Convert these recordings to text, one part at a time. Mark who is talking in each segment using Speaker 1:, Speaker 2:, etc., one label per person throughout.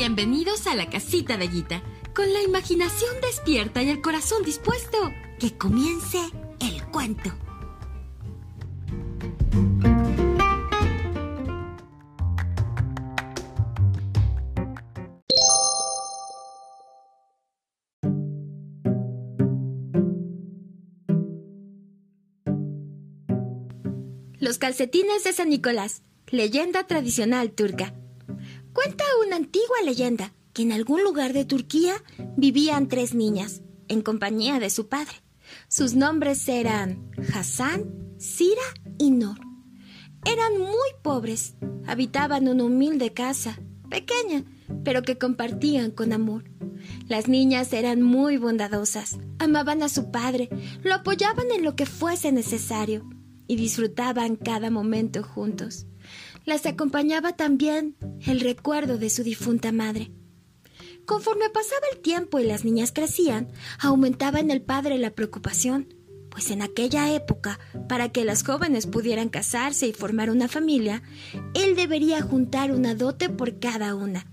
Speaker 1: Bienvenidos a la casita de Guita, con la imaginación despierta y el corazón dispuesto.
Speaker 2: Que comience el cuento.
Speaker 3: Los calcetines de San Nicolás, leyenda tradicional turca. Cuenta una antigua leyenda que en algún lugar de Turquía vivían tres niñas, en compañía de su padre. Sus nombres eran Hassan, Sira y Nor. Eran muy pobres, habitaban una humilde casa, pequeña, pero que compartían con amor. Las niñas eran muy bondadosas, amaban a su padre, lo apoyaban en lo que fuese necesario y disfrutaban cada momento juntos. Las acompañaba también el recuerdo de su difunta madre. Conforme pasaba el tiempo y las niñas crecían, aumentaba en el padre la preocupación, pues en aquella época, para que las jóvenes pudieran casarse y formar una familia, él debería juntar una dote por cada una.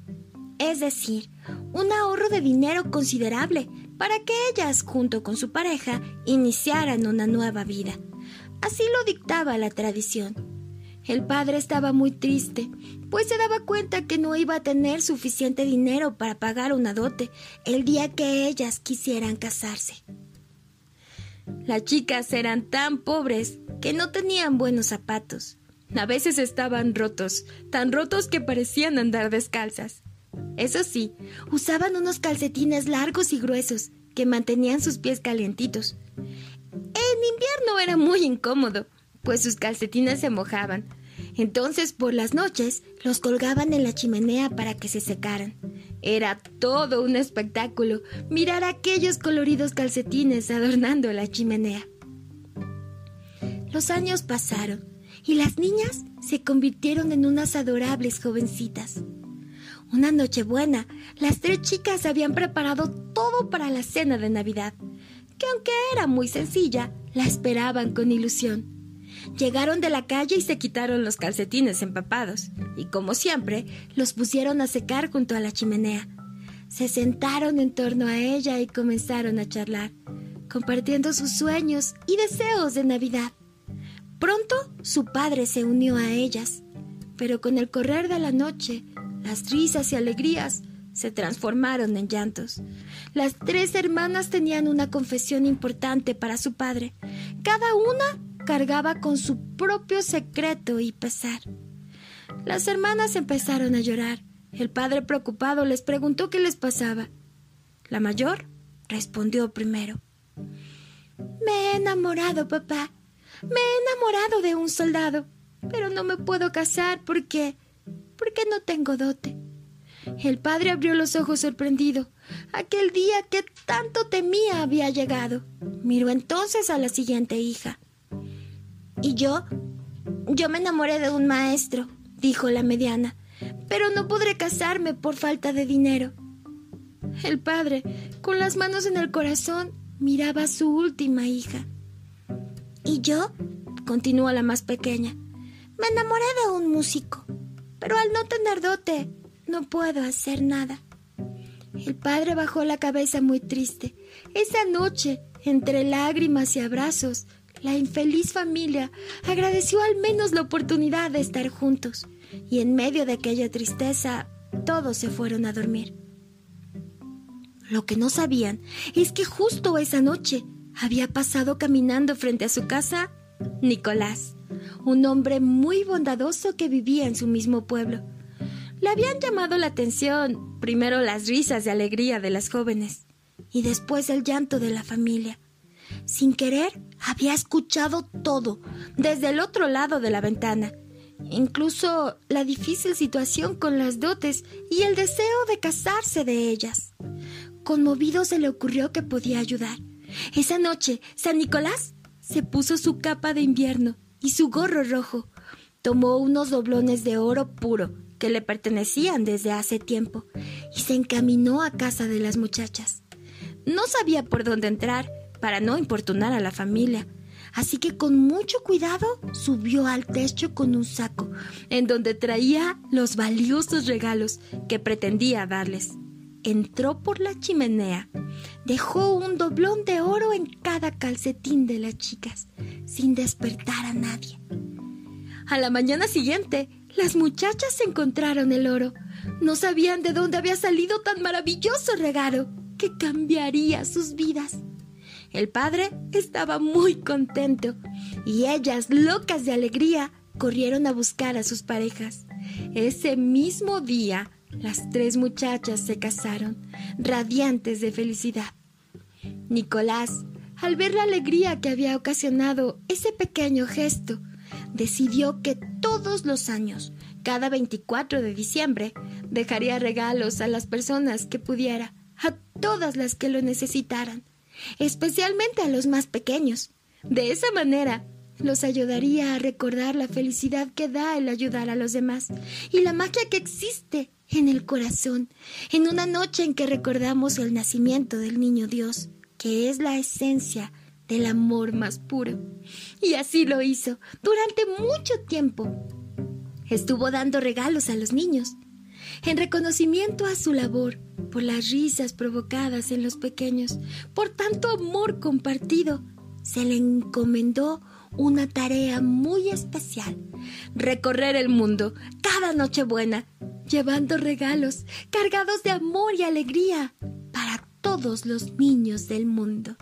Speaker 3: Es decir, un ahorro de dinero considerable para que ellas, junto con su pareja, iniciaran una nueva vida. Así lo dictaba la tradición. El padre estaba muy triste, pues se daba cuenta que no iba a tener suficiente dinero para pagar una dote el día que ellas quisieran casarse. Las chicas eran tan pobres que no tenían buenos zapatos. A veces estaban rotos, tan rotos que parecían andar descalzas. Eso sí, usaban unos calcetines largos y gruesos que mantenían sus pies calientitos. En invierno era muy incómodo, pues sus calcetines se mojaban. Entonces, por las noches, los colgaban en la chimenea para que se secaran. Era todo un espectáculo mirar aquellos coloridos calcetines adornando la chimenea. Los años pasaron y las niñas se convirtieron en unas adorables jovencitas. Una noche buena, las tres chicas habían preparado todo para la cena de Navidad que aunque era muy sencilla, la esperaban con ilusión. Llegaron de la calle y se quitaron los calcetines empapados, y como siempre, los pusieron a secar junto a la chimenea. Se sentaron en torno a ella y comenzaron a charlar, compartiendo sus sueños y deseos de Navidad. Pronto su padre se unió a ellas, pero con el correr de la noche, las risas y alegrías se transformaron en llantos. Las tres hermanas tenían una confesión importante para su padre. Cada una cargaba con su propio secreto y pesar. Las hermanas empezaron a llorar. El padre preocupado les preguntó qué les pasaba. La mayor respondió primero. Me he enamorado, papá. Me he enamorado de un soldado, pero no me puedo casar porque... porque no tengo dote. El padre abrió los ojos sorprendido. Aquel día que tanto temía había llegado. Miró entonces a la siguiente hija. ¿Y yo? Yo me enamoré de un maestro, dijo la mediana, pero no podré casarme por falta de dinero. El padre, con las manos en el corazón, miraba a su última hija. ¿Y yo? continuó la más pequeña. Me enamoré de un músico, pero al no tener dote, no puedo hacer nada. El padre bajó la cabeza muy triste. Esa noche, entre lágrimas y abrazos, la infeliz familia agradeció al menos la oportunidad de estar juntos, y en medio de aquella tristeza todos se fueron a dormir. Lo que no sabían es que justo esa noche había pasado caminando frente a su casa Nicolás, un hombre muy bondadoso que vivía en su mismo pueblo. Le habían llamado la atención primero las risas de alegría de las jóvenes y después el llanto de la familia. Sin querer, había escuchado todo desde el otro lado de la ventana, incluso la difícil situación con las dotes y el deseo de casarse de ellas. Conmovido se le ocurrió que podía ayudar. Esa noche, San Nicolás se puso su capa de invierno y su gorro rojo. Tomó unos doblones de oro puro que le pertenecían desde hace tiempo, y se encaminó a casa de las muchachas. No sabía por dónde entrar para no importunar a la familia. Así que con mucho cuidado subió al techo con un saco, en donde traía los valiosos regalos que pretendía darles. Entró por la chimenea, dejó un doblón de oro en cada calcetín de las chicas, sin despertar a nadie. A la mañana siguiente, las muchachas encontraron el oro. No sabían de dónde había salido tan maravilloso regalo que cambiaría sus vidas. El padre estaba muy contento y ellas, locas de alegría, corrieron a buscar a sus parejas. Ese mismo día, las tres muchachas se casaron, radiantes de felicidad. Nicolás, al ver la alegría que había ocasionado ese pequeño gesto, decidió que todos los años, cada 24 de diciembre, dejaría regalos a las personas que pudiera, a todas las que lo necesitaran especialmente a los más pequeños. De esa manera, los ayudaría a recordar la felicidad que da el ayudar a los demás y la magia que existe en el corazón, en una noche en que recordamos el nacimiento del niño Dios, que es la esencia del amor más puro. Y así lo hizo durante mucho tiempo. Estuvo dando regalos a los niños, en reconocimiento a su labor, por las risas provocadas en los pequeños, por tanto amor compartido, se le encomendó una tarea muy especial, recorrer el mundo cada noche buena, llevando regalos cargados de amor y alegría para todos los niños del mundo.